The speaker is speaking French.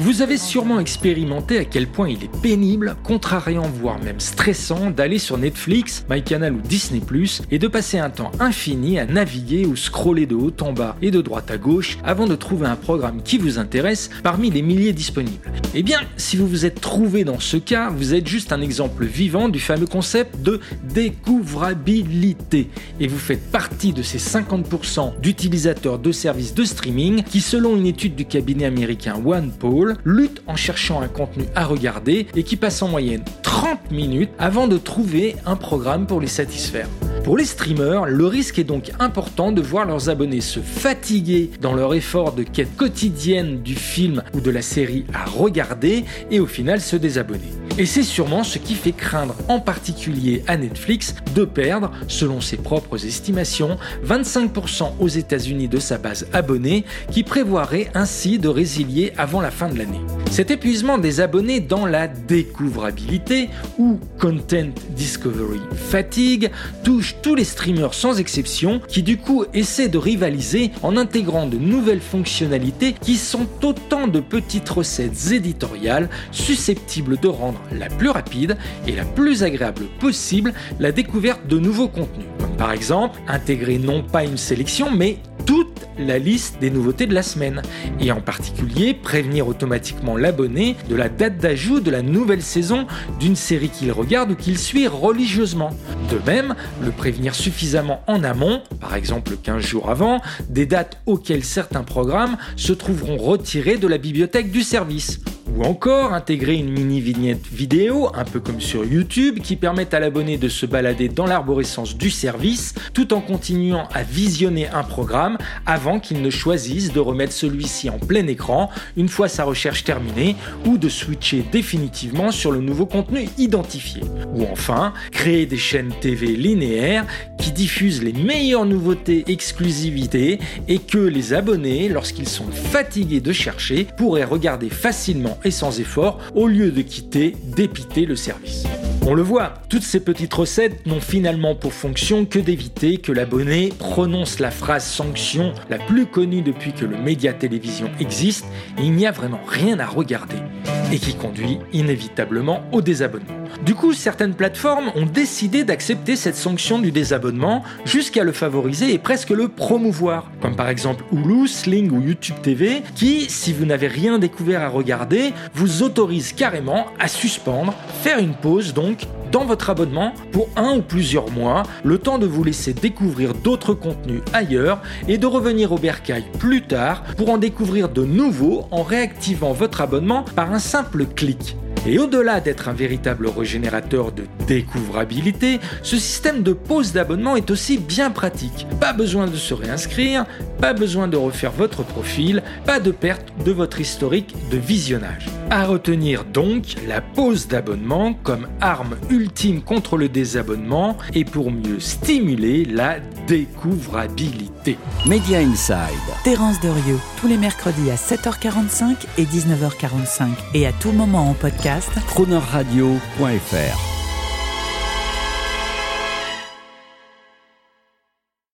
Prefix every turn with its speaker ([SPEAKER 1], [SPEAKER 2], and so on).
[SPEAKER 1] Vous avez sûrement expérimenté à quel point il est pénible, contrariant voire même stressant d'aller sur Netflix, MyCanal ou Disney+, et de passer un temps infini à naviguer ou scroller de haut en bas et de droite à gauche avant de trouver un programme qui vous intéresse parmi les milliers disponibles. Eh bien, si vous vous êtes trouvé dans ce cas, vous êtes juste un exemple vivant du fameux concept de découvrabilité. Et vous faites partie de ces 50% d'utilisateurs de services de streaming qui, selon une étude du cabinet américain OnePoll, luttent en cherchant un contenu à regarder et qui passent en moyenne 30 minutes avant de trouver un programme pour les satisfaire. Pour les streamers, le risque est donc important de voir leurs abonnés se fatiguer dans leur effort de quête quotidienne du film ou de la série à regarder et au final se désabonner. Et c'est sûrement ce qui fait craindre en particulier à Netflix de perdre, selon ses propres estimations, 25% aux États-Unis de sa base abonnée, qui prévoirait ainsi de résilier avant la fin de l'année. Cet épuisement des abonnés dans la découvrabilité ou content discovery fatigue touche tous les streamers sans exception qui du coup essaient de rivaliser en intégrant de nouvelles fonctionnalités qui sont autant de petites recettes éditoriales susceptibles de rendre la plus rapide et la plus agréable possible la découverte de nouveaux contenus. Comme par exemple intégrer non pas une sélection mais toute la liste des nouveautés de la semaine et en particulier prévenir automatiquement l'abonné de la date d'ajout de la nouvelle saison d'une série qu'il regarde ou qu'il suit religieusement. De même, le prévenir suffisamment en amont, par exemple 15 jours avant, des dates auxquelles certains programmes se trouveront retirés de la bibliothèque du service. Ou encore intégrer une mini vignette vidéo, un peu comme sur YouTube, qui permet à l'abonné de se balader dans l'arborescence du service tout en continuant à visionner un programme avant qu'il ne choisisse de remettre celui-ci en plein écran une fois sa recherche terminée ou de switcher définitivement sur le nouveau contenu identifié. Ou enfin, créer des chaînes TV linéaires qui diffusent les meilleures nouveautés exclusivités et que les abonnés, lorsqu'ils sont fatigués de chercher, pourraient regarder facilement et sans effort au lieu de quitter dépiter le service. On le voit, toutes ces petites recettes n'ont finalement pour fonction que d'éviter que l'abonné prononce la phrase sanction la plus connue depuis que le média télévision existe il n'y a vraiment rien à regarder et qui conduit inévitablement au désabonnement. Du coup, certaines plateformes ont décidé d'accepter cette sanction du désabonnement jusqu'à le favoriser et presque le promouvoir, comme par exemple Hulu, Sling ou YouTube TV, qui, si vous n'avez rien découvert à regarder, vous autorise carrément à suspendre, faire une pause donc dans votre abonnement pour un ou plusieurs mois, le temps de vous laisser découvrir d'autres contenus ailleurs et de revenir au bercail plus tard pour en découvrir de nouveaux en réactivant votre abonnement par un simple clic. Et au-delà d'être un véritable régénérateur de découvrabilité, ce système de pause d'abonnement est aussi bien pratique. Pas besoin de se réinscrire, pas besoin de refaire votre profil, pas de perte de votre historique de visionnage. À retenir donc la pause d'abonnement comme arme ultime contre le désabonnement et pour mieux stimuler la découvrabilité.
[SPEAKER 2] Media Inside.
[SPEAKER 3] Terence Derieux, tous les mercredis à 7h45 et 19h45 et à tout moment en podcast
[SPEAKER 2] Cronerradio.fr